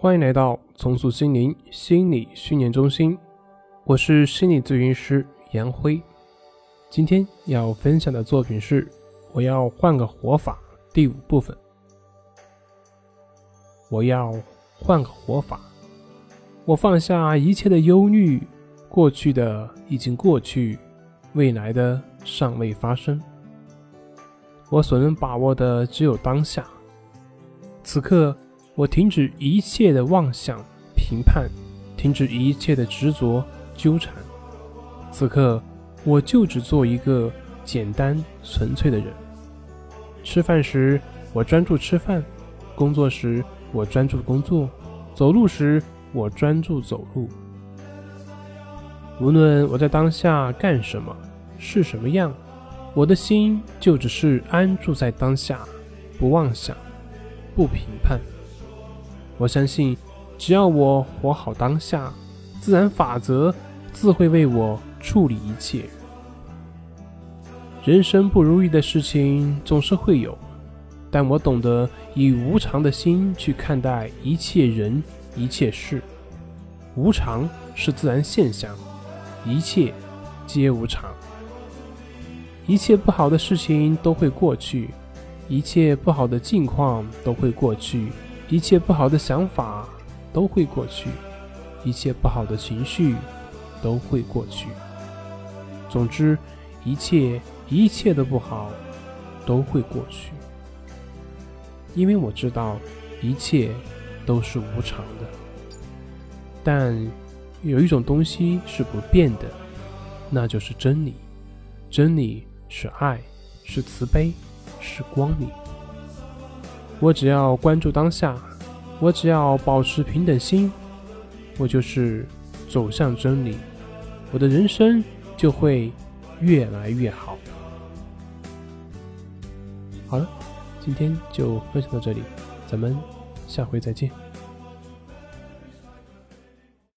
欢迎来到重塑心灵心理训练中心，我是心理咨询师杨辉。今天要分享的作品是《我要换个活法》第五部分。我要换个活法，我放下一切的忧虑，过去的已经过去，未来的尚未发生。我所能把握的只有当下。此刻，我停止一切的妄想、评判，停止一切的执着、纠缠。此刻，我就只做一个简单纯粹的人。吃饭时，我专注吃饭；工作时，我专注工作；走路时，我专注走路。无论我在当下干什么，是什么样。我的心就只是安住在当下，不妄想，不评判。我相信，只要我活好当下，自然法则自会为我处理一切。人生不如意的事情总是会有，但我懂得以无常的心去看待一切人、一切事。无常是自然现象，一切皆无常。一切不好的事情都会过去，一切不好的境况都会过去，一切不好的想法都会过去，一切不好的情绪都会过去。总之，一切一切的不好都会过去，因为我知道一切都是无常的。但有一种东西是不变的，那就是真理。真理。是爱，是慈悲，是光明。我只要关注当下，我只要保持平等心，我就是走向真理，我的人生就会越来越好。好了，今天就分享到这里，咱们下回再见。